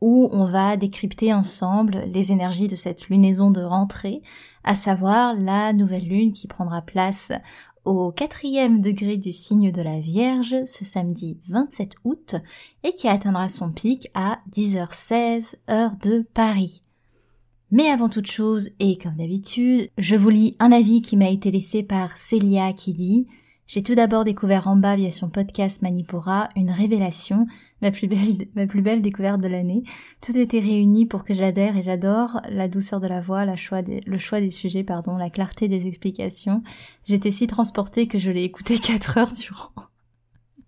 où on va décrypter ensemble les énergies de cette lunaison de rentrée, à savoir la nouvelle lune qui prendra place au quatrième degré du signe de la Vierge ce samedi 27 août et qui atteindra son pic à 10h16 heure de Paris. Mais avant toute chose, et comme d'habitude, je vous lis un avis qui m'a été laissé par Célia qui dit j'ai tout d'abord découvert en bas via son podcast Manipura une révélation, ma plus belle, ma plus belle découverte de l'année. Tout était réuni pour que j'adhère et j'adore la douceur de la voix, le choix des sujets, pardon, la clarté des explications. J'étais si transportée que je l'ai écouté quatre heures durant.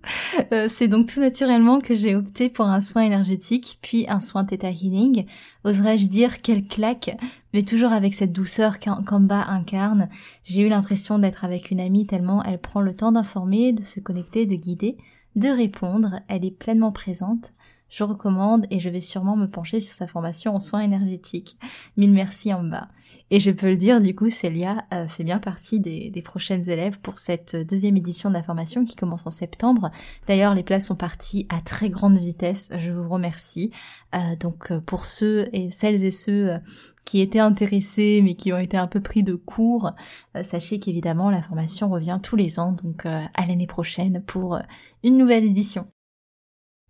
Euh, c'est donc tout naturellement que j'ai opté pour un soin énergétique, puis un soin Theta Healing. Oserais-je dire quelle claque, mais toujours avec cette douceur qu'Amba incarne. J'ai eu l'impression d'être avec une amie tellement elle prend le temps d'informer, de se connecter, de guider, de répondre. Elle est pleinement présente. Je recommande et je vais sûrement me pencher sur sa formation en soins énergétiques. Mille merci Amba. Et je peux le dire, du coup, Célia euh, fait bien partie des, prochaines élèves pour cette deuxième édition de la formation qui commence en septembre. D'ailleurs, les places sont parties à très grande vitesse. Je vous remercie. Euh, donc, euh, pour ceux et celles et ceux qui étaient intéressés mais qui ont été un peu pris de court, sachez qu'évidemment la formation revient tous les ans, donc à l'année prochaine pour une nouvelle édition.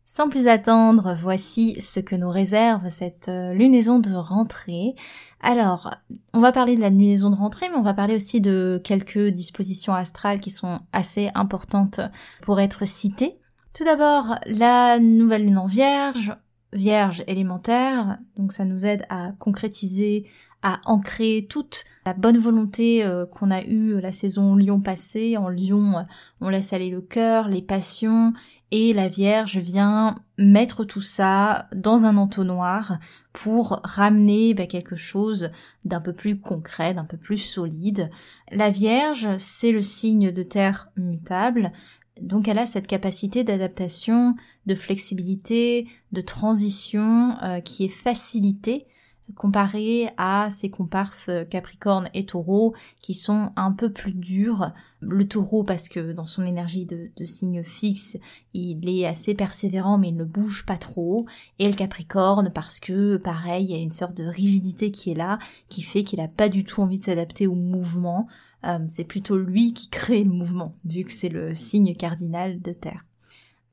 Sans plus attendre, voici ce que nous réserve cette euh, lunaison de rentrée. Alors, on va parler de la lunaison de rentrée, mais on va parler aussi de quelques dispositions astrales qui sont assez importantes pour être citées. Tout d'abord, la nouvelle lune en vierge, vierge élémentaire, donc ça nous aide à concrétiser, à ancrer toute la bonne volonté euh, qu'on a eue la saison Lion passée. En Lion, on laisse aller le cœur, les passions et la Vierge vient mettre tout ça dans un entonnoir pour ramener bah, quelque chose d'un peu plus concret, d'un peu plus solide. La Vierge, c'est le signe de terre mutable, donc elle a cette capacité d'adaptation, de flexibilité, de transition euh, qui est facilitée comparé à ses comparses Capricorne et Taureau qui sont un peu plus durs. Le Taureau parce que dans son énergie de, signe fixe, il est assez persévérant mais il ne bouge pas trop. Et le Capricorne parce que pareil, il y a une sorte de rigidité qui est là, qui fait qu'il n'a pas du tout envie de s'adapter au mouvement. Euh, c'est plutôt lui qui crée le mouvement, vu que c'est le signe cardinal de Terre.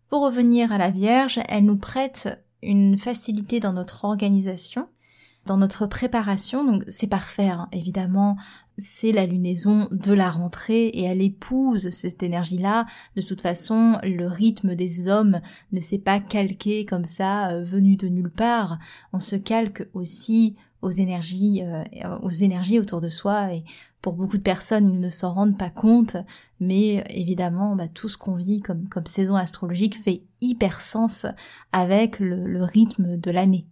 Pour revenir à la Vierge, elle nous prête une facilité dans notre organisation, dans notre préparation. Donc c'est parfait, hein. évidemment, c'est la lunaison de la rentrée et elle épouse cette énergie-là. De toute façon, le rythme des hommes ne s'est pas calqué comme ça, euh, venu de nulle part. On se calque aussi aux énergies, euh, aux énergies autour de soi et pour beaucoup de personnes, ils ne s'en rendent pas compte, mais évidemment, bah, tout ce qu'on vit comme, comme saison astrologique fait hyper sens avec le rythme de l'année.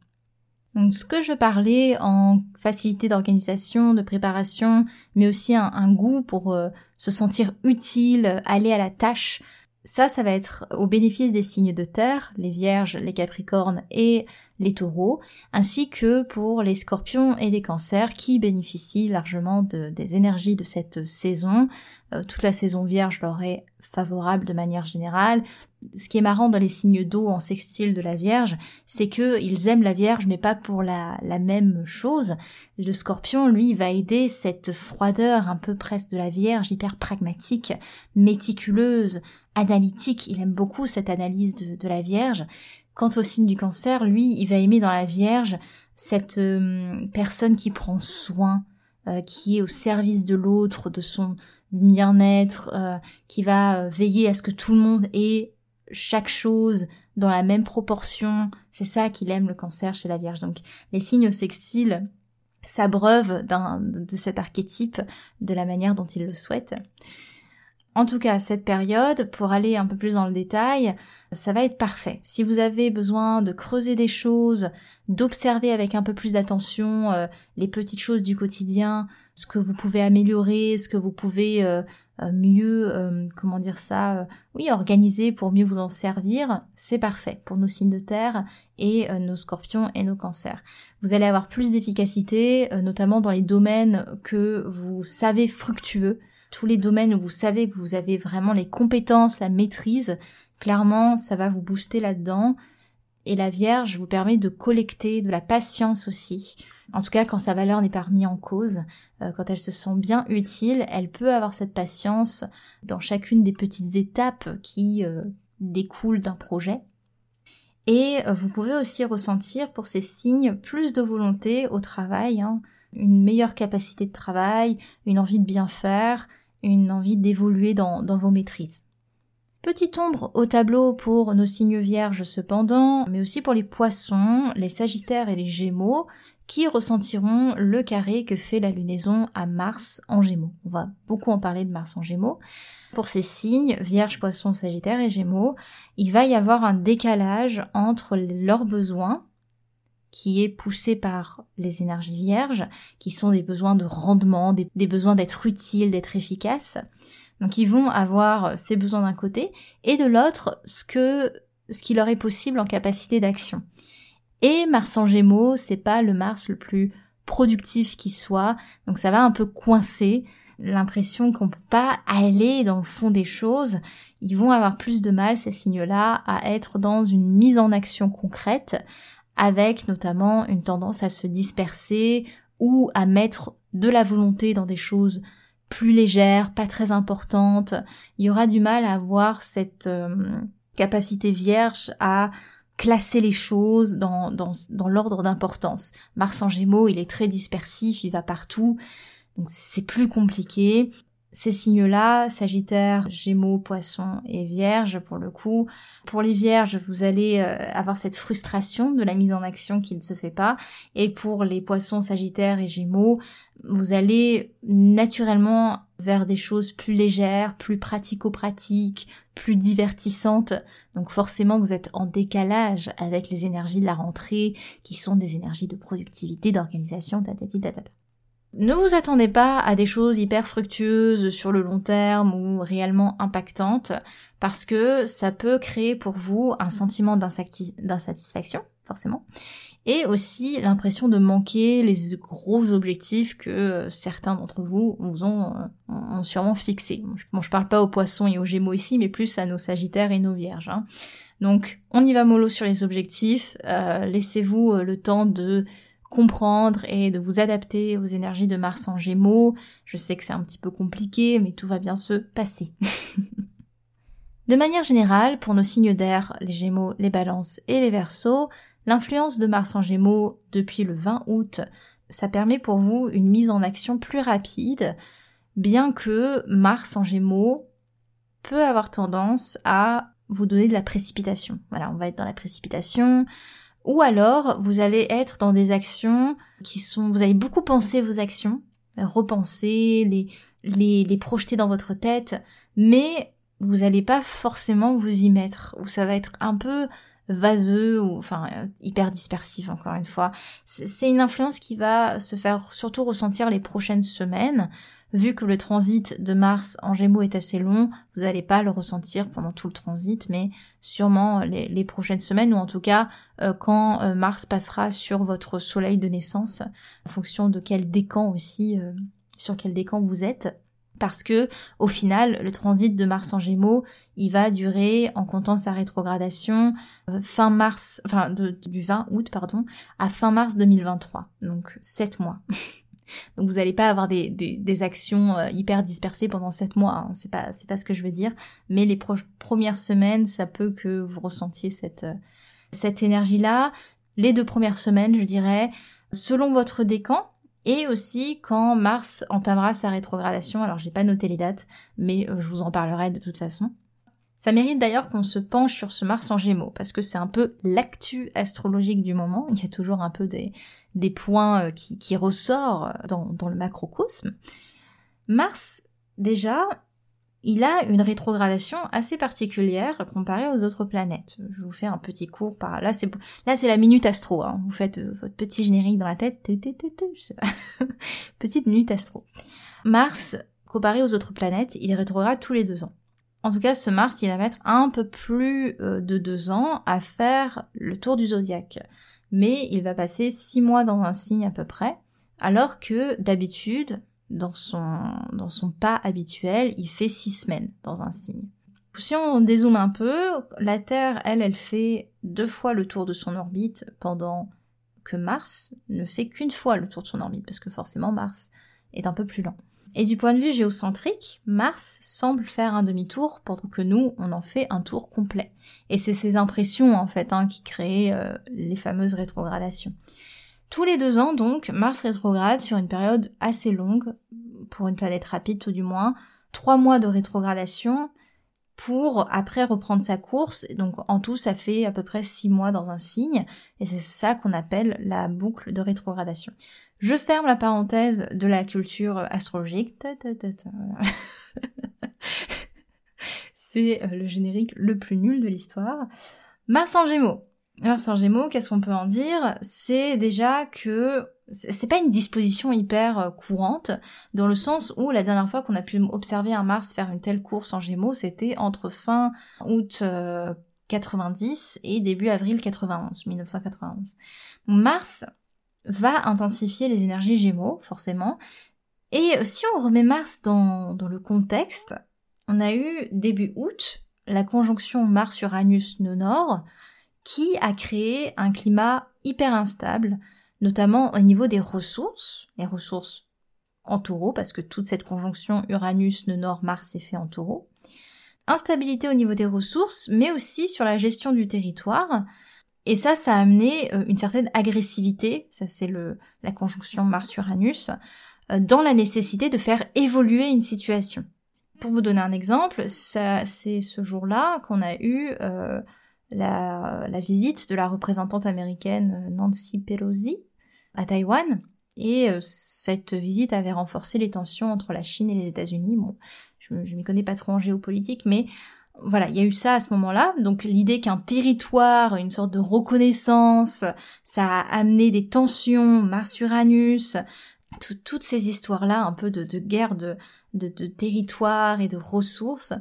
Donc ce que je parlais en facilité d'organisation, de préparation, mais aussi un, goût pour euh, se sentir utile, aller à la tâche, ça, ça va être au bénéfice des signes de terre, les vierges, les capricornes et les taureaux, ainsi que pour les scorpions et les cancers qui bénéficient largement des énergies de cette saison. Euh, toute la saison vierge leur est favorable de manière générale. Ce qui est marrant dans les signes d'eau en sextile de la Vierge, c'est que ils aiment la Vierge, mais pas pour la, même chose. Le Scorpion, lui, va aider cette froideur un peu presque de la Vierge, hyper pragmatique, méticuleuse, analytique. Il aime beaucoup cette analyse de, de la Vierge. Quant au signe du cancer, lui, il va aimer dans la Vierge cette euh, personne qui prend soin euh, qui est au service de l'autre, de son bien-être, euh, qui va veiller à ce que tout le monde ait chaque chose dans la même proportion. C'est ça qu'il aime le cancer chez la Vierge. Donc les signes sextiles s'abreuvent de cet archétype de la manière dont il le souhaite. En tout cas, cette période, pour aller un peu plus dans le détail, ça va être parfait. Si vous avez besoin de creuser des choses, d'observer avec un peu plus d'attention euh, les petites choses du quotidien, ce que vous pouvez améliorer, ce que vous pouvez euh, euh, mieux, comment dire ça, oui, organiser pour mieux vous en servir, c'est parfait pour nos signes de terre et nos scorpions et nos cancers. Vous allez avoir plus d'efficacité, notamment dans les domaines que vous savez fructueux, tous les domaines où vous savez que vous avez vraiment les compétences, la maîtrise, clairement, ça va vous booster là-dedans. Et la Vierge vous permet de collecter de la patience aussi. En tout cas, quand sa valeur n'est pas remise en cause, euh, quand elle se sent bien utile, elle peut avoir cette patience dans chacune des petites étapes qui euh, découlent d'un projet. Et euh, vous pouvez aussi ressentir pour ces signes plus de volonté au travail, hein. une meilleure capacité de travail, une envie de bien faire, une envie d'évoluer dans, vos maîtrises. Petite ombre au tableau pour nos signes vierges cependant, mais aussi pour les poissons, les sagittaires et les gémeaux, qui ressentiront le carré que fait la lunaison à Mars en gémeaux. On va beaucoup en parler de Mars en gémeaux. Pour ces signes, vierge, poisson, sagittaire et gémeaux, il va y avoir un décalage entre leurs besoins qui est poussé par les énergies vierges, qui sont des besoins de rendement, des, besoins d'être utile, d'être efficace. Donc ils vont avoir ces besoins d'un côté et de l'autre ce que ce qui leur est possible en capacité d'action. Et Mars en Gémeaux, c'est pas le Mars le plus productif qui soit, donc ça va un peu coincer l'impression qu'on peut pas aller dans le fond des choses. Ils vont avoir plus de mal ces signes-là à être dans une mise en action concrète, avec notamment une tendance à se disperser ou à mettre de la volonté dans des choses plus légères, pas très importantes. Il y aura du mal à avoir cette euh, capacité vierge à classer les choses dans, dans, dans l'ordre d'importance. Mars en Gémeaux, il est très dispersif, il va partout, donc c'est plus compliqué ces signes-là, Sagittaire, Gémeaux, Poissons et Vierge pour le coup. Pour les Vierges, vous allez euh, avoir cette frustration de la mise en action qui ne se fait pas. Et pour les Poissons, Sagittaire et Gémeaux, vous allez naturellement vers des choses plus légères, plus pratico-pratiques, plus divertissantes. Donc forcément, vous êtes en décalage avec les énergies de la rentrée, qui sont des énergies de productivité, d'organisation, tatati. Ne vous attendez pas à des choses hyper fructueuses sur le long terme ou réellement impactantes parce que ça peut créer pour vous un sentiment d'insatisfaction, forcément, et aussi l'impression de manquer les gros objectifs que certains d'entre vous vous ont, euh, ont, sûrement fixés. Bon, je parle pas aux poissons et aux gémeaux ici, mais plus à nos sagittaires et nos vierges. Hein. Donc, on y va mollo sur les objectifs, euh, laissez-vous euh, le temps de comprendre et de vous adapter aux énergies de Mars en Gémeaux. Je sais que c'est un petit peu compliqué, mais tout va bien se passer. de manière générale, pour nos signes d'air, les Gémeaux, les Balances et les Verseaux, l'influence de Mars en Gémeaux depuis le 20 août, ça permet pour vous une mise en action plus rapide, bien que Mars en Gémeaux peut avoir tendance à vous donner de la précipitation. Voilà, on va être dans la précipitation, ou alors, vous allez être dans des actions qui sont, vous allez beaucoup penser vos actions, repenser, les, les, les projeter dans votre tête, mais vous n'allez pas forcément vous y mettre, ou ça va être un peu vaseux ou enfin hyper dispersif encore une fois. C'est une influence qui va se faire surtout ressentir les prochaines semaines vu que le transit de Mars en Gémeaux est assez long, vous n'allez pas le ressentir pendant tout le transit, mais sûrement les, prochaines semaines, ou en tout cas euh, quand euh, Mars passera sur votre soleil de naissance, en fonction de quel décan aussi, euh, sur quel décan vous êtes. Parce que, au final, le transit de Mars en Gémeaux, il va durer, en comptant sa rétrogradation, fin mars, enfin, du 20 août, pardon, à fin mars 2023. Donc, 7 mois. Donc vous n'allez pas avoir des, actions euh, hyper dispersées pendant sept mois, hein. c'est pas c'est pas ce que je veux dire. Mais les premières semaines, ça peut que vous ressentiez cette euh, cette énergie là. Les deux premières semaines, je dirais, selon votre décan, et aussi quand Mars entamera sa rétrogradation. Alors j'ai pas noté les dates, mais euh, je vous en parlerai de toute façon. Ça mérite d'ailleurs qu'on se penche sur ce Mars en Gémeaux, parce que c'est un peu l'actu astrologique du moment. Il y a toujours un peu des, points euh, qui, ressortent dans le macrocosme. Mars, déjà, il a une rétrogradation assez particulière comparée aux autres planètes. Je vous fais un petit cours par là. C'est là, c'est la minute astro. Hein. Vous faites euh, votre petit générique dans la tête. Petite minute astro. Mars, comparé aux autres planètes, il rétrograde tous les deux ans. En tout cas, ce Mars, il va mettre un peu plus euh, de deux ans à faire le tour du zodiaque. Mais il va passer six mois dans un signe à peu près, alors que d'habitude, dans son, dans son pas habituel, il fait six semaines dans un signe. Si on dézoome un peu, la Terre, elle, elle fait deux fois le tour de son orbite pendant que Mars ne fait qu'une fois le tour de son orbite, parce que forcément Mars est un peu plus lent. Et du point de vue géocentrique, Mars semble faire un demi-tour pendant que nous, on en fait un tour complet. Et c'est ces impressions, en fait, hein, qui créent euh, les fameuses rétrogradations. Tous les deux ans, donc, Mars rétrograde sur une période assez longue, pour une planète rapide tout du moins, trois mois de rétrogradation, pour après reprendre sa course. Donc en tout, ça fait à peu près six mois dans un signe, et c'est ça qu'on appelle la boucle de rétrogradation. Je ferme la parenthèse de la culture astrologique. C'est euh, le générique le plus nul de l'histoire. Mars en Gémeaux. Mars en Gémeaux, qu'est-ce qu'on peut en dire? C'est déjà que c'est pas une disposition hyper euh, courante, dans le sens où la dernière fois qu'on a pu observer un Mars faire une telle course en Gémeaux, c'était entre fin août 90 euh, et début avril 91, 1991. Mars va intensifier les énergies Gémeaux, forcément. Et si on remet Mars dans, le contexte, on a eu début août la conjonction Mars-Uranus-Nord qui a créé un climat hyper instable, notamment au niveau des ressources, les ressources en taureau, parce que toute cette conjonction Uranus-Nord-Mars s'est fait en taureau. Instabilité au niveau des ressources, mais aussi sur la gestion du territoire, et ça, ça a amené euh, une certaine agressivité, ça c'est le la conjonction Mars-Uranus, euh, dans la nécessité de faire évoluer une situation. Pour vous donner un exemple, c'est ce jour-là qu'on a eu euh, la, la, visite de la représentante américaine Nancy Pelosi à Taïwan. Et cette visite avait renforcé les tensions entre la Chine et les États-Unis. Bon, je, je m'y connais pas trop en géopolitique, mais voilà, il y a eu ça à ce moment-là. Donc l'idée qu'un territoire, une sorte de reconnaissance, ça a amené des tensions, Mars-Uranus, toutes ces histoires-là, un peu de, guerre de, de, de territoire et de ressources.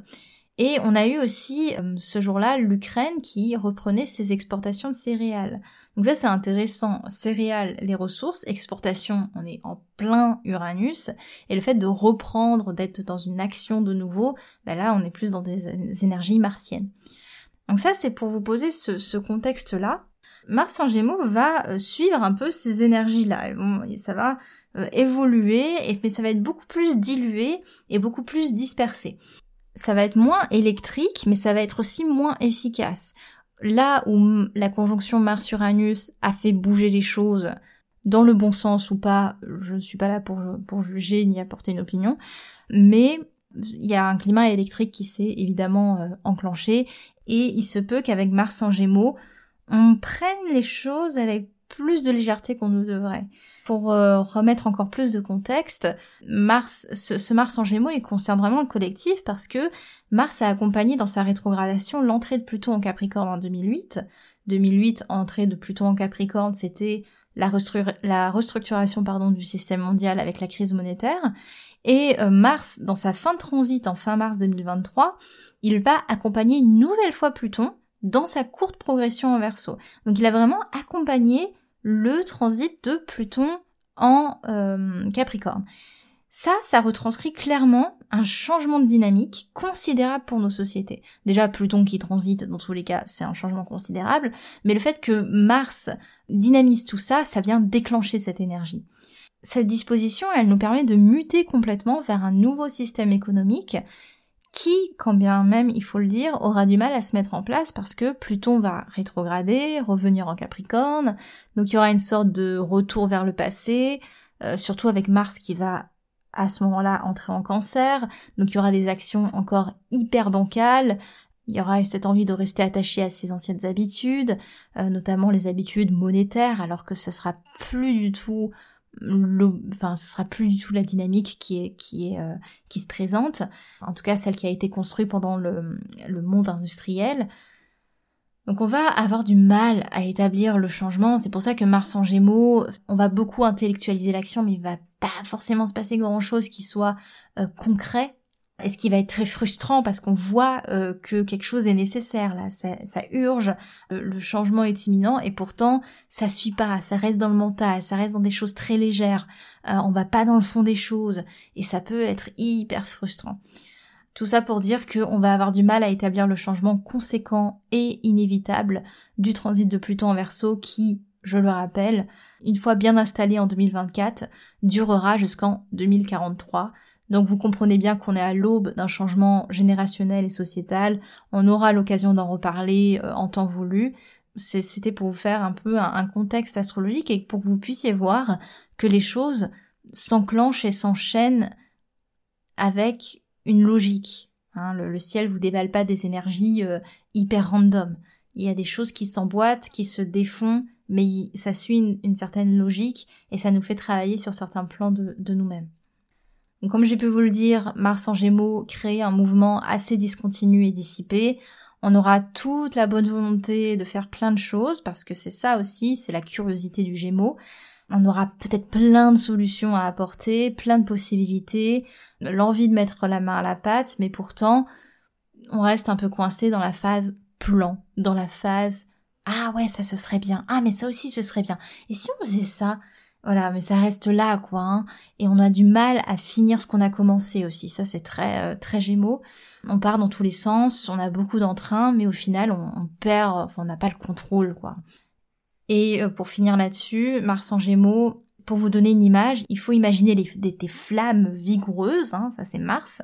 Et on a eu aussi euh, ce jour-là l'Ukraine qui reprenait ses exportations de céréales. Donc ça c'est intéressant, céréales, les ressources, exportation, on est en plein Uranus, et le fait de reprendre, d'être dans une action de nouveau, ben là on est plus dans des énergies martiennes. Donc ça c'est pour vous poser ce, contexte-là. Mars en Gémeaux va euh, suivre un peu ces énergies-là. Ça va euh, évoluer, mais ça va être beaucoup plus dilué et beaucoup plus dispersé ça va être moins électrique, mais ça va être aussi moins efficace. Là où la conjonction Mars-Uranus a fait bouger les choses dans le bon sens ou pas, je ne suis pas là pour, juger ni apporter une opinion, mais il y a un climat électrique qui s'est évidemment euh, enclenché et il se peut qu'avec Mars en Gémeaux, on prenne les choses avec plus de légèreté qu'on nous devrait. Pour euh, remettre encore plus de contexte, Mars, ce, Mars en Gémeaux, il concerne vraiment le collectif parce que Mars a accompagné dans sa rétrogradation l'entrée de Pluton en Capricorne en 2008. 2008, entrée de Pluton en Capricorne, c'était la, restructuration pardon, du système mondial avec la crise monétaire. Et euh, Mars, dans sa fin de transit en fin mars 2023, il va accompagner une nouvelle fois Pluton dans sa courte progression en verso. Donc il a vraiment accompagné le transit de Pluton en euh, Capricorne. Ça, ça retranscrit clairement un changement de dynamique considérable pour nos sociétés. Déjà, Pluton qui transite, dans tous les cas, c'est un changement considérable, mais le fait que Mars dynamise tout ça, ça vient déclencher cette énergie. Cette disposition, elle nous permet de muter complètement vers un nouveau système économique qui, quand bien même il faut le dire, aura du mal à se mettre en place parce que Pluton va rétrograder, revenir en Capricorne, donc il y aura une sorte de retour vers le passé, euh, surtout avec Mars qui va à ce moment-là entrer en cancer, donc il y aura des actions encore hyper bancales, il y aura cette envie de rester attaché à ses anciennes habitudes, euh, notamment les habitudes monétaires, alors que ce sera plus du tout enfin ce sera plus du tout la dynamique qui est qui est euh, qui se présente. En tout cas celle qui a été construite pendant le, le monde industriel. Donc on va avoir du mal à établir le changement. C'est pour ça que Mars en Gémeaux on va beaucoup intellectualiser l'action mais il va pas forcément se passer grand chose qui soit euh, concret et ce qui va être très frustrant parce qu'on voit euh, que quelque chose est nécessaire là, ça, urge, euh, le changement est imminent et pourtant ça suit pas, ça reste dans le mental, ça reste dans des choses très légères, euh, on va pas dans le fond des choses et ça peut être hyper frustrant. Tout ça pour dire qu'on va avoir du mal à établir le changement conséquent et inévitable du transit de Pluton en Verseau qui, je le rappelle, une fois bien installé en 2024, durera jusqu'en 2043 donc vous comprenez bien qu'on est à l'aube d'un changement générationnel et sociétal. On aura l'occasion d'en reparler euh, en temps voulu. C'était pour vous faire un peu un, contexte astrologique et pour que vous puissiez voir que les choses s'enclenchent et s'enchaînent avec une logique. Hein. le, ciel vous déballe pas des énergies euh, hyper random. Il y a des choses qui s'emboîtent, qui se défont, mais ça suit une, certaine logique et ça nous fait travailler sur certains plans de nous-mêmes. Donc, comme j'ai pu vous le dire, Mars en Gémeaux crée un mouvement assez discontinu et dissipé. On aura toute la bonne volonté de faire plein de choses parce que c'est ça aussi, c'est la curiosité du Gémeaux. On aura peut-être plein de solutions à apporter, plein de possibilités, l'envie de mettre la main à la pâte, mais pourtant, on reste un peu coincé dans la phase plan, dans la phase ah ouais, ça ce serait bien. Ah mais ça aussi ce serait bien. Et si on faisait ça? Voilà, mais ça reste là, quoi. Hein. Et on a du mal à finir ce qu'on a commencé aussi. Ça, c'est très, euh, très gémeaux. On part dans tous les sens, on a beaucoup d'entrain, mais au final, on, perd, enfin, on n'a pas le contrôle, quoi. Et euh, pour finir là-dessus, Mars en Gémeaux, pour vous donner une image, il faut imaginer les, des, flammes vigoureuses, hein, ça c'est Mars.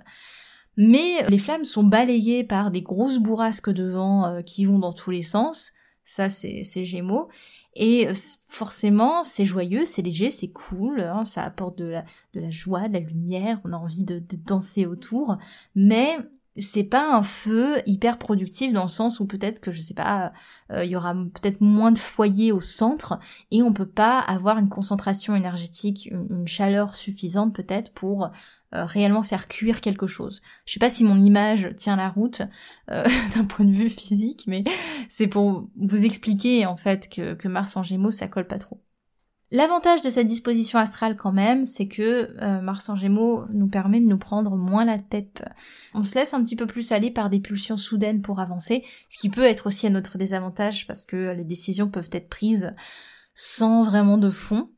Mais les flammes sont balayées par des grosses bourrasques de vent euh, qui vont dans tous les sens. Ça, c'est Gémeaux. Et euh, forcément, c'est joyeux, c'est léger, c'est cool, hein, ça apporte de la, joie, de la lumière, on a envie de, de danser autour, mais c'est pas un feu hyper productif dans le sens où peut-être que je sais pas, euh, il y aura peut-être moins de foyers au centre et on peut pas avoir une concentration énergétique, une chaleur suffisante peut-être pour euh, réellement faire cuire quelque chose. Je sais pas si mon image tient la route euh, d'un point de vue physique, mais c'est pour vous expliquer en fait que, que Mars en Gémeaux ça colle pas trop. L'avantage de cette disposition astrale quand même, c'est que euh, Mars en Gémeaux nous permet de nous prendre moins la tête. On se laisse un petit peu plus aller par des pulsions soudaines pour avancer, ce qui peut être aussi à notre désavantage parce que les décisions peuvent être prises sans vraiment de fond,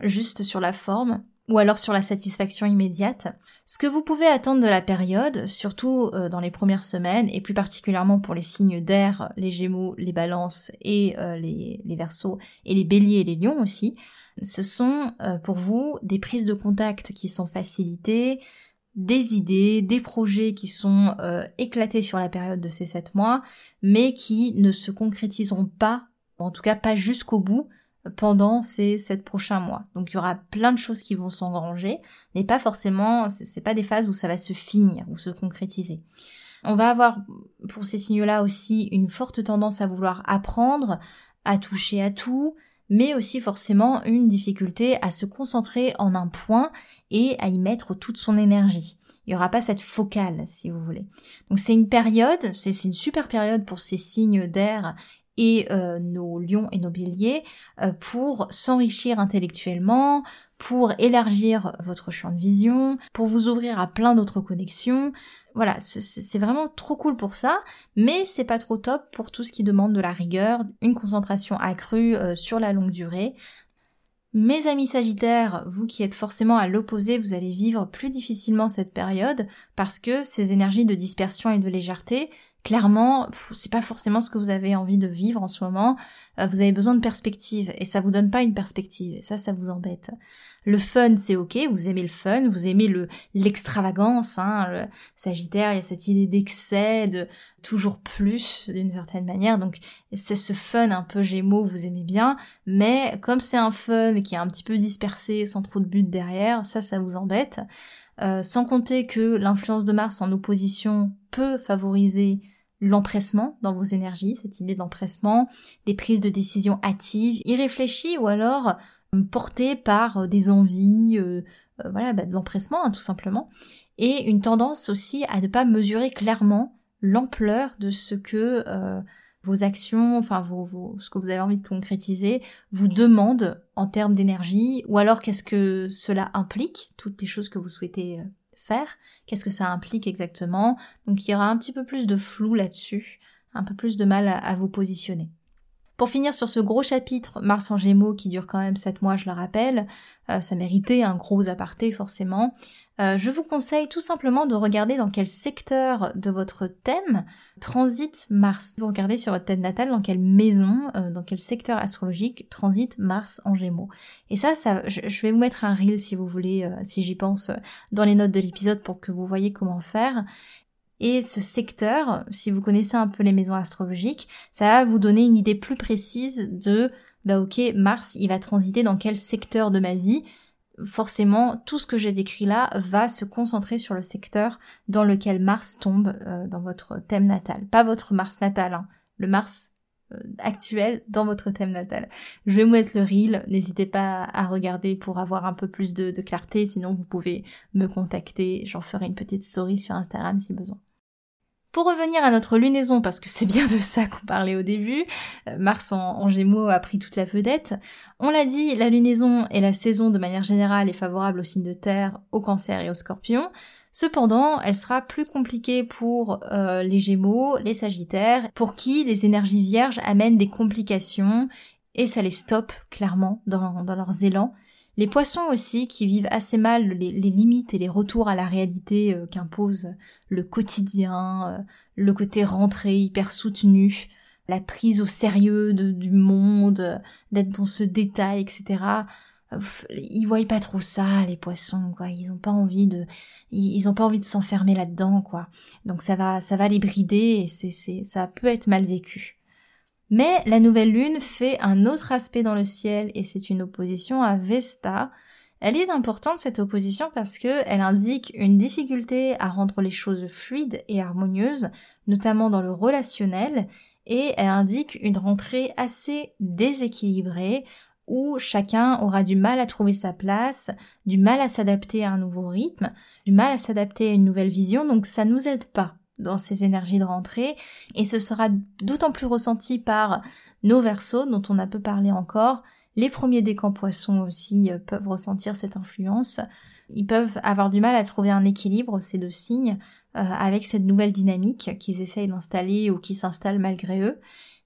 juste sur la forme ou alors sur la satisfaction immédiate. Ce que vous pouvez attendre de la période, surtout euh, dans les premières semaines, et plus particulièrement pour les signes d'air, les gémeaux, les balances et euh, les, les versos, et les béliers et les lions aussi, ce sont euh, pour vous des prises de contact qui sont facilitées, des idées, des projets qui sont éclatés sur la période de ces sept mois, mais qui ne se concrétiseront pas, en tout cas pas jusqu'au bout, pendant ces sept prochains mois. Donc il y aura plein de choses qui vont s'engranger, mais pas forcément, c'est pas des phases où ça va se finir ou se concrétiser. On va avoir pour ces signaux-là aussi une forte tendance à vouloir apprendre, à toucher à tout, mais aussi forcément une difficulté à se concentrer en un point et à y mettre toute son énergie. Il n'y aura pas cette focale, si vous voulez. Donc c'est une période, c'est une super période pour ces signes d'air et euh, nos lions et nos béliers euh, pour s'enrichir intellectuellement, pour élargir votre champ de vision, pour vous ouvrir à plein d'autres connexions. Voilà, c'est vraiment trop cool pour ça, mais c'est pas trop top pour tout ce qui demande de la rigueur, une concentration accrue euh, sur la longue durée. Mes amis Sagittaires, vous qui êtes forcément à l'opposé, vous allez vivre plus difficilement cette période parce que ces énergies de dispersion et de légèreté, clairement, c'est pas forcément ce que vous avez envie de vivre en ce moment. Euh, vous avez besoin de perspective et ça vous donne pas une perspective ça, ça vous embête. Le fun, c'est ok, vous aimez le fun, vous aimez le l'extravagance, hein, le Sagittaire, il y a cette idée d'excès, de toujours plus d'une certaine manière, donc c'est ce fun un peu Gémeaux, vous aimez bien, mais comme c'est un fun qui est un petit peu dispersé, sans trop de but derrière, ça, ça vous embête. Euh, sans compter que l'influence de Mars en opposition peut favoriser l'empressement dans vos énergies, cette idée d'empressement, des prises de décision hâtives, irréfléchies ou alors euh, portées par euh, des envies, voilà, bah, de l'empressement hein, tout simplement, et une tendance aussi à ne pas mesurer clairement l'ampleur de ce que vos actions, enfin vos, ce que vous avez envie de concrétiser, vous demandent en termes d'énergie, ou alors qu'est-ce que cela implique, toutes les choses que vous souhaitez euh, faire, qu'est-ce que ça implique exactement. Donc il y aura un petit peu plus de flou là-dessus, un peu plus de mal à, vous positionner. Pour finir sur ce gros chapitre Mars en Gémeaux qui dure quand même 7 mois, je le rappelle, euh, ça méritait un gros aparté forcément. Euh, je vous conseille tout simplement de regarder dans quel secteur de votre thème transite Mars. Vous regardez sur votre thème natal dans quelle maison, euh, dans quel secteur astrologique transite Mars en Gémeaux. Et ça, je, vais vous mettre un reel si vous voulez, euh, si j'y pense, dans les notes de l'épisode pour que vous voyez comment faire. Et ce secteur, si vous connaissez un peu les maisons astrologiques, ça va vous donner une idée plus précise de bah ok, Mars, il va transiter dans quel secteur de ma vie forcément, tout ce que j'ai décrit là va se concentrer sur le secteur dans lequel Mars tombe euh, dans votre thème natal. Pas votre Mars natal, hein, le Mars euh, actuel dans votre thème natal. Je vais vous mettre le reel, n'hésitez pas à regarder pour avoir un peu plus de clarté, sinon vous pouvez me contacter, j'en ferai une petite story sur Instagram si besoin. Pour revenir à notre lunaison, parce que c'est bien de ça qu'on parlait au début, euh, Mars en, Gémeaux a pris toute la vedette. On l'a dit, la lunaison et la saison de manière générale est favorable aux signes de terre, au cancer et au scorpion. Cependant, elle sera plus compliquée pour euh, les Gémeaux, les Sagittaires, pour qui les énergies vierges amènent des complications et ça les stoppe clairement dans, dans leurs élans. Les poissons aussi, qui vivent assez mal les, limites et les retours à la réalité euh, qu'impose le quotidien, euh, le côté rentré hyper soutenu, la prise au sérieux du monde, d'être dans ce détail, etc. ils voient pas trop ça, les poissons, quoi. Ils ont pas envie de, ils, ont pas envie de s'enfermer là-dedans, quoi. Donc ça va, ça va les brider et c'est, c'est, ça peut être mal vécu. Mais la nouvelle lune fait un autre aspect dans le ciel et c'est une opposition à Vesta. Elle est importante cette opposition parce que elle indique une difficulté à rendre les choses fluides et harmonieuses, notamment dans le relationnel, et elle indique une rentrée assez déséquilibrée où chacun aura du mal à trouver sa place, du mal à s'adapter à un nouveau rythme, du mal à s'adapter à une nouvelle vision, donc ça nous aide pas dans ces énergies de rentrée et ce sera d'autant plus ressenti par nos versos dont on a peu parlé encore. Les premiers décans poissons aussi euh, peuvent ressentir cette influence. Ils peuvent avoir du mal à trouver un équilibre, ces deux signes, euh, avec cette nouvelle dynamique qu'ils essayent d'installer ou qui s'installe malgré eux.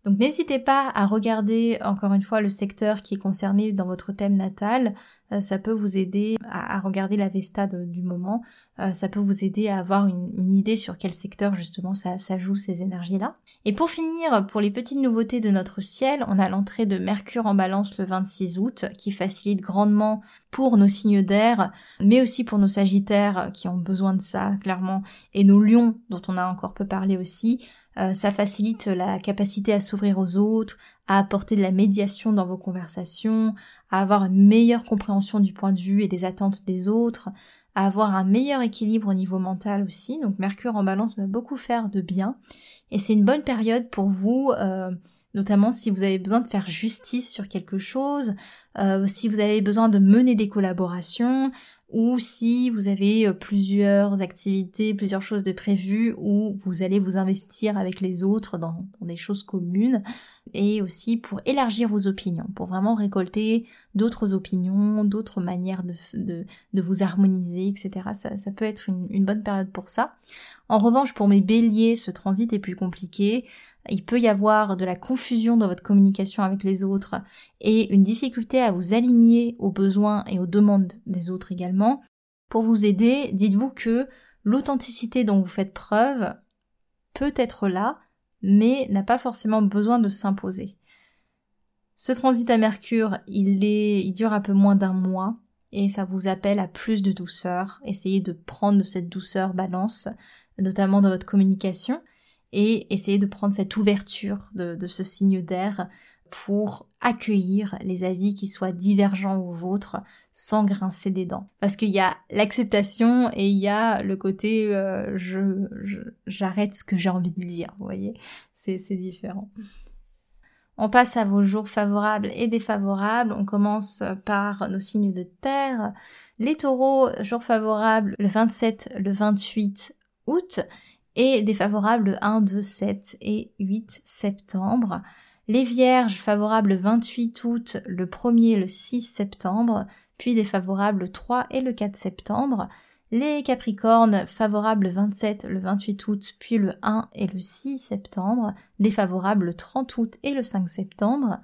Donc n'hésitez pas à regarder encore une fois le secteur qui est concerné dans votre thème natal. Euh, ça peut vous aider à, regarder la Vesta du moment. Euh, ça peut vous aider à avoir une, idée sur quel secteur justement ça, ça joue ces énergies-là. Et pour finir, pour les petites nouveautés de notre ciel, on a l'entrée de Mercure en balance le 26 août qui facilite grandement pour nos signes d'air, mais aussi pour nos sagittaires qui ont besoin de ça clairement, et nos lions dont on a encore peu parlé aussi. Euh, ça facilite la capacité à s'ouvrir aux autres, à apporter de la médiation dans vos conversations, à avoir une meilleure compréhension du point de vue et des attentes des autres, à avoir un meilleur équilibre au niveau mental aussi. Donc Mercure en balance va beaucoup faire de bien. Et c'est une bonne période pour vous, euh, notamment si vous avez besoin de faire justice sur quelque chose, euh, si vous avez besoin de mener des collaborations, ou si vous avez euh, plusieurs activités, plusieurs choses de prévues où vous allez vous investir avec les autres dans, des choses communes et aussi pour élargir vos opinions, pour vraiment récolter d'autres opinions, d'autres manières de, de, vous harmoniser, etc. Ça, ça peut être une, une bonne période pour ça. En revanche, pour mes béliers, ce transit est plus compliqué. Il peut y avoir de la confusion dans votre communication avec les autres et une difficulté à vous aligner aux besoins et aux demandes des autres également. Pour vous aider, dites-vous que l'authenticité dont vous faites preuve peut être là, mais n'a pas forcément besoin de s'imposer. Ce transit à Mercure, il est, il dure un peu moins d'un mois et ça vous appelle à plus de douceur. Essayez de prendre de cette douceur balance, notamment dans votre communication, et essayez de prendre cette ouverture de, ce signe d'air pour accueillir les avis qui soient divergents aux vôtres sans grincer des dents. Parce qu'il y a l'acceptation et il y a le côté euh, je j'arrête ce que j'ai envie de dire, vous voyez, c'est différent. On passe à vos jours favorables et défavorables. On commence par nos signes de terre. Les taureaux, jours favorables le 27, le 28 août et défavorables le 1, 2, 7 et 8 septembre. Les vierges favorables le 28 août, le 1er le 6 septembre, puis défavorables le 3 et le 4 septembre. Les Capricornes favorables le 27, le 28 août, puis le 1 et le 6 septembre, défavorables le 30 août et le 5 septembre.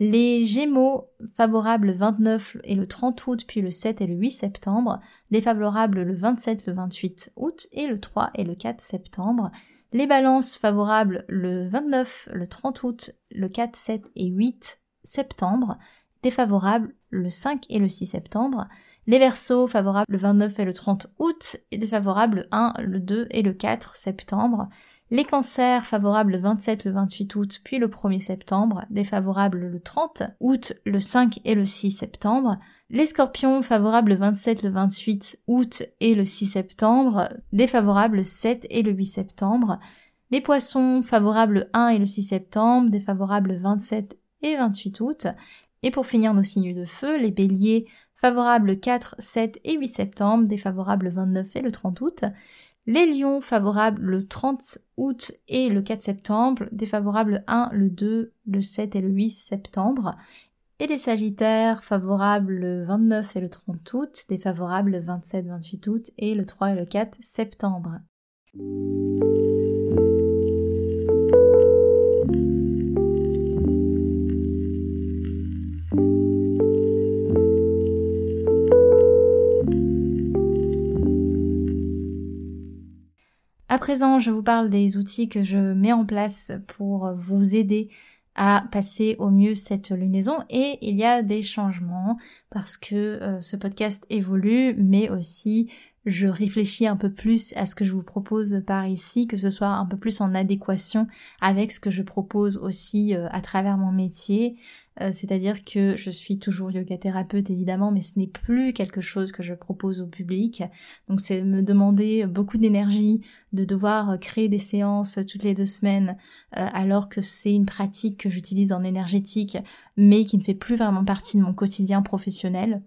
Les Gémeaux favorables le 29 et le 30 août, puis le 7 et le 8 septembre, défavorables le 27, le 28 août et le 3 et le 4 septembre. Les balances favorables le 29, le 30 août, le 4, 7 et 8 septembre, défavorables le 5 et le 6 septembre. Les versos favorables le 29 et le 30 août et défavorables le 1, le 2 et le 4 septembre. Les cancers favorables le 27, le 28 août, puis le 1er septembre, défavorables le 30 août, le 5 et le 6 septembre. Les scorpions favorables le 27, le 28 août et le 6 septembre, défavorables le 7 et le 8 septembre. Les poissons favorables le 1 et le 6 septembre, défavorables le 27 et 28 août. Et pour finir nos signes de feu, les béliers favorables le 4, 7 et 8 septembre, défavorables le 29 et le 30 août. Les lions favorables le 30 août et le 4 septembre, défavorables le 1, le 2, le 7 et le 8 septembre. Et les Sagittaires favorables le 29 et le 30 août, défavorables le 27-28 août et le 3 et le 4 septembre. À présent, je vous parle des outils que je mets en place pour vous aider à passer au mieux cette lunaison. Et il y a des changements parce que euh, ce podcast évolue mais aussi je réfléchis un peu plus à ce que je vous propose par ici, que ce soit un peu plus en adéquation avec ce que je propose aussi euh, à travers mon métier, euh, c'est-à-dire que je suis toujours yoga thérapeute évidemment, mais ce n'est plus quelque chose que je propose au public. Donc c'est me demander beaucoup d'énergie de devoir créer des séances toutes les deux semaines, euh, alors que c'est une pratique que j'utilise en énergétique, mais qui ne fait plus vraiment partie de mon quotidien professionnel.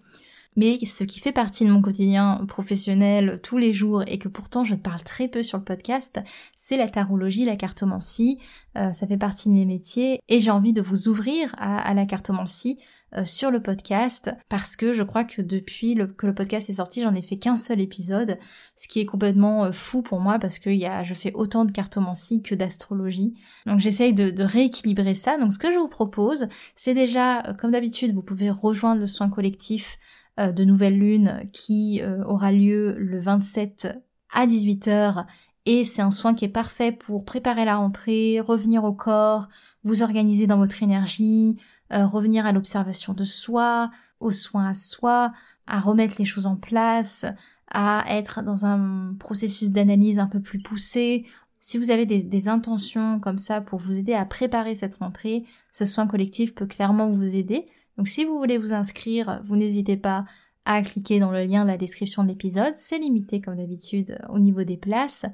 Mais ce qui fait partie de mon quotidien professionnel tous les jours et que pourtant je parle très peu sur le podcast, c'est la tarologie, la cartomancie. Euh, ça fait partie de mes métiers et j'ai envie de vous ouvrir à, la cartomancie euh, sur le podcast parce que je crois que depuis que le podcast est sorti, j'en ai fait qu'un seul épisode, ce qui est complètement euh, fou pour moi parce que y a, je fais autant de cartomancie que d'astrologie. Donc j'essaye de, de, rééquilibrer ça. Donc ce que je vous propose, c'est déjà, comme d'habitude, vous pouvez rejoindre le soin collectif euh, de nouvelle lune qui euh, aura lieu le 27 à 18h et c'est un soin qui est parfait pour préparer la rentrée, revenir au corps, vous organiser dans votre énergie, euh, revenir à l'observation de soi, aux soins à soi, à remettre les choses en place, à être dans un processus d'analyse un peu plus poussé. Si vous avez des, des, intentions comme ça pour vous aider à préparer cette rentrée, ce soin collectif peut clairement vous aider. Donc si vous voulez vous inscrire, vous n'hésitez pas à cliquer dans le lien de la description de l'épisode. C'est limité comme d'habitude au niveau des places.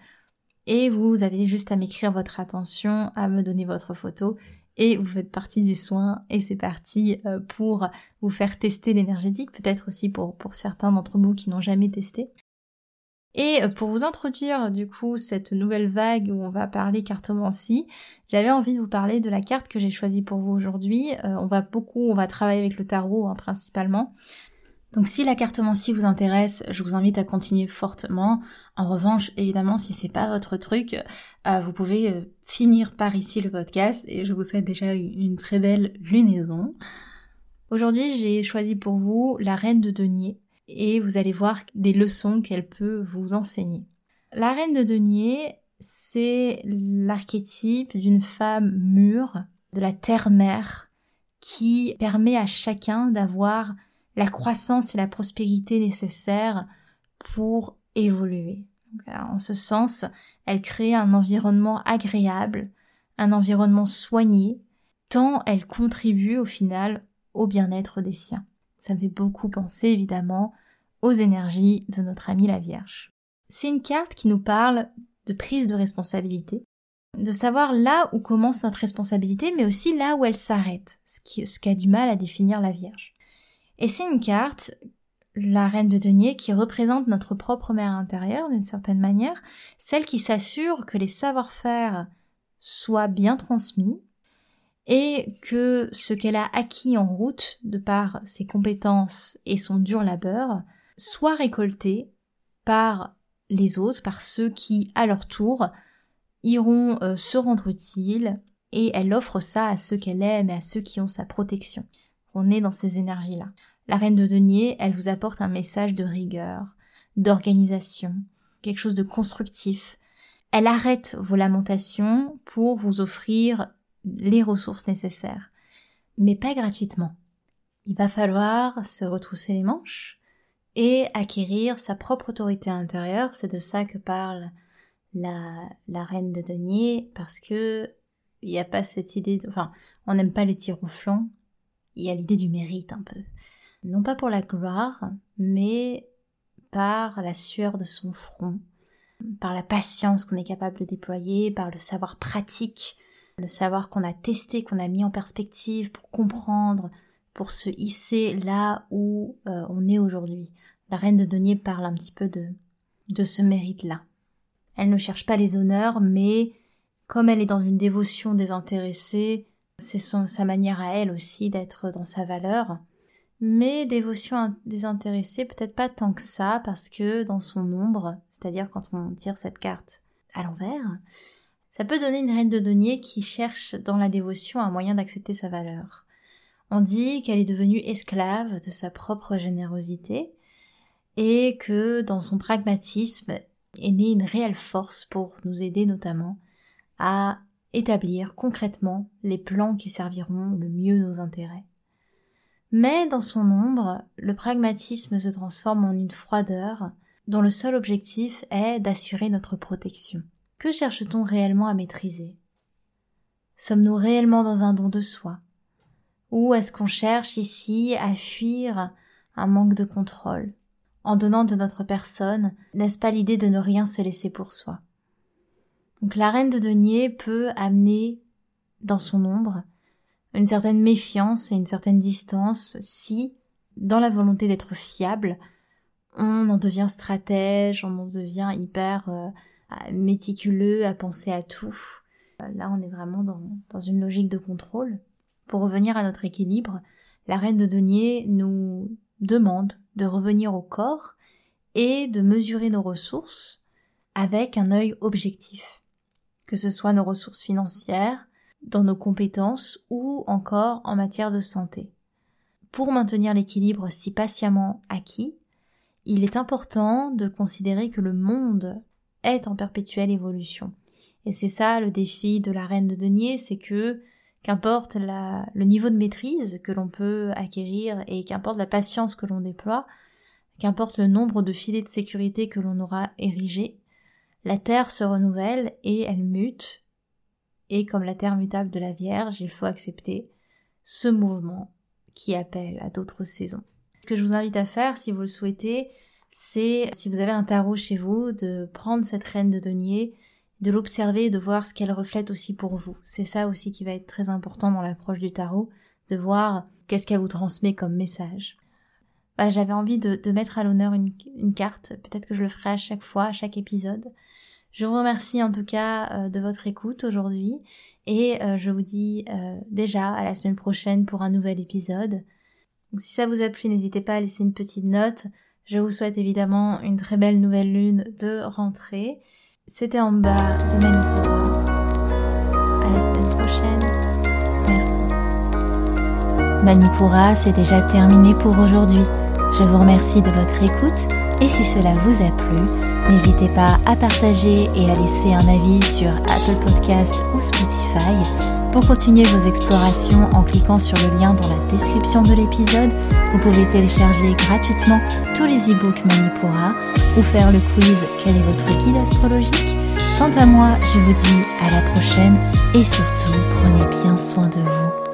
Et vous avez juste à m'écrire votre attention, à me donner votre photo et vous faites partie du soin et c'est parti euh, pour vous faire tester l'énergétique, peut-être aussi pour, pour certains d'entre vous qui n'ont jamais testé. Et euh, pour vous introduire du coup cette nouvelle vague où on va parler cartomancie, j'avais envie de vous parler de la carte que j'ai choisie pour vous aujourd'hui. Euh, on va beaucoup, on va travailler avec le tarot hein, principalement. Donc si la cartomancie vous intéresse, je vous invite à continuer fortement. En revanche, évidemment, si c'est pas votre truc, euh, vous pouvez finir par ici le podcast et je vous souhaite déjà une très belle lunaison. Aujourd'hui, j'ai choisi pour vous la reine de denier et vous allez voir des leçons qu'elle peut vous enseigner. La reine de denier, c'est l'archétype d'une femme mûre, de la terre-mère, qui permet à chacun d'avoir la croissance et la prospérité nécessaires pour évoluer. en ce sens, elle crée un environnement agréable, un environnement soigné, tant elle contribue au final au bien-être des siens. Ça fait beaucoup penser évidemment aux énergies de notre amie la Vierge. C'est une carte qui nous parle de prise de responsabilité, de savoir là où commence notre responsabilité, mais aussi là où elle s'arrête, ce qui, ce qui a du mal à définir la Vierge. Et c'est une carte, la reine de denier, qui représente notre propre mère intérieure d'une certaine manière, celle qui s'assure que les savoir-faire soient bien transmis et que ce qu'elle a acquis en route, de par ses compétences et son dur labeur, soit récolté par les autres, par ceux qui, à leur tour, iront euh, se rendre utiles, et elle offre ça à ceux qu'elle aime et à ceux qui ont sa protection. On est dans ces énergies-là. La reine de denier, elle vous apporte un message de rigueur, d'organisation, quelque chose de constructif. Elle arrête vos lamentations pour vous offrir les ressources nécessaires, mais pas gratuitement. Il va falloir se retrousser les manches et acquérir sa propre autorité intérieure. C'est de ça que parle la, la reine de denier, parce que il n'y a pas cette idée, de, enfin, on n'aime pas les flanc. Il y a l'idée du mérite un peu. Non pas pour la gloire, mais par la sueur de son front, par la patience qu'on est capable de déployer, par le savoir pratique le savoir qu'on a testé, qu'on a mis en perspective pour comprendre, pour se hisser là où euh, on est aujourd'hui. La reine de denier parle un petit peu de, de ce mérite-là. Elle ne cherche pas les honneurs, mais comme elle est dans une dévotion désintéressée, c'est sa manière à elle aussi d'être dans sa valeur. Mais dévotion désintéressée, peut-être pas tant que ça, parce que dans son ombre, c'est-à-dire quand on tire cette carte à l'envers, ça peut donner une reine de denier qui cherche dans la dévotion un moyen d'accepter sa valeur. On dit qu'elle est devenue esclave de sa propre générosité et que dans son pragmatisme est née une réelle force pour nous aider notamment à établir concrètement les plans qui serviront le mieux nos intérêts. Mais dans son ombre, le pragmatisme se transforme en une froideur dont le seul objectif est d'assurer notre protection. Que cherche-t-on réellement à maîtriser? Sommes-nous réellement dans un don de soi? Ou est-ce qu'on cherche ici à fuir un manque de contrôle? En donnant de notre personne, n'est-ce pas l'idée de ne rien se laisser pour soi? Donc la reine de denier peut amener dans son ombre une certaine méfiance et une certaine distance si, dans la volonté d'être fiable, on en devient stratège, on en devient hyper euh, méticuleux, à penser à tout. Là, on est vraiment dans, dans une logique de contrôle. Pour revenir à notre équilibre, la reine de denier nous demande de revenir au corps et de mesurer nos ressources avec un œil objectif, que ce soit nos ressources financières, dans nos compétences ou encore en matière de santé. Pour maintenir l'équilibre si patiemment acquis, il est important de considérer que le monde est en perpétuelle évolution. Et c'est ça le défi de la reine de denier, c'est que qu'importe le niveau de maîtrise que l'on peut acquérir et qu'importe la patience que l'on déploie, qu'importe le nombre de filets de sécurité que l'on aura érigés, la Terre se renouvelle et elle mute, et comme la Terre mutable de la Vierge, il faut accepter ce mouvement qui appelle à d'autres saisons. Ce que je vous invite à faire, si vous le souhaitez, c'est, si vous avez un tarot chez vous, de prendre cette reine de denier, de l'observer de voir ce qu'elle reflète aussi pour vous. C'est ça aussi qui va être très important dans l'approche du tarot, de voir qu'est-ce qu'elle vous transmet comme message. j'avais envie de, mettre à l'honneur une, carte, peut-être que je le ferai à chaque fois, à chaque épisode. Je vous remercie en tout cas euh, de votre écoute aujourd'hui et euh, je vous dis euh, déjà à la semaine prochaine pour un nouvel épisode. si ça vous a plu, n'hésitez pas à laisser une petite note, je vous souhaite évidemment une très belle nouvelle lune de rentrée. C'était en bas de Manipura. À la semaine prochaine. Merci. Manipura, c'est déjà terminé pour aujourd'hui. Je vous remercie de votre écoute et si cela vous a plu, N'hésitez pas à partager et à laisser un avis sur Apple Podcast ou Spotify. Pour continuer vos explorations en cliquant sur le lien dans la description de l'épisode, vous pouvez télécharger gratuitement tous les e-books Manipura ou faire le quiz Quel est votre guide astrologique? Quant à moi, je vous dis à la prochaine et surtout prenez bien soin de vous.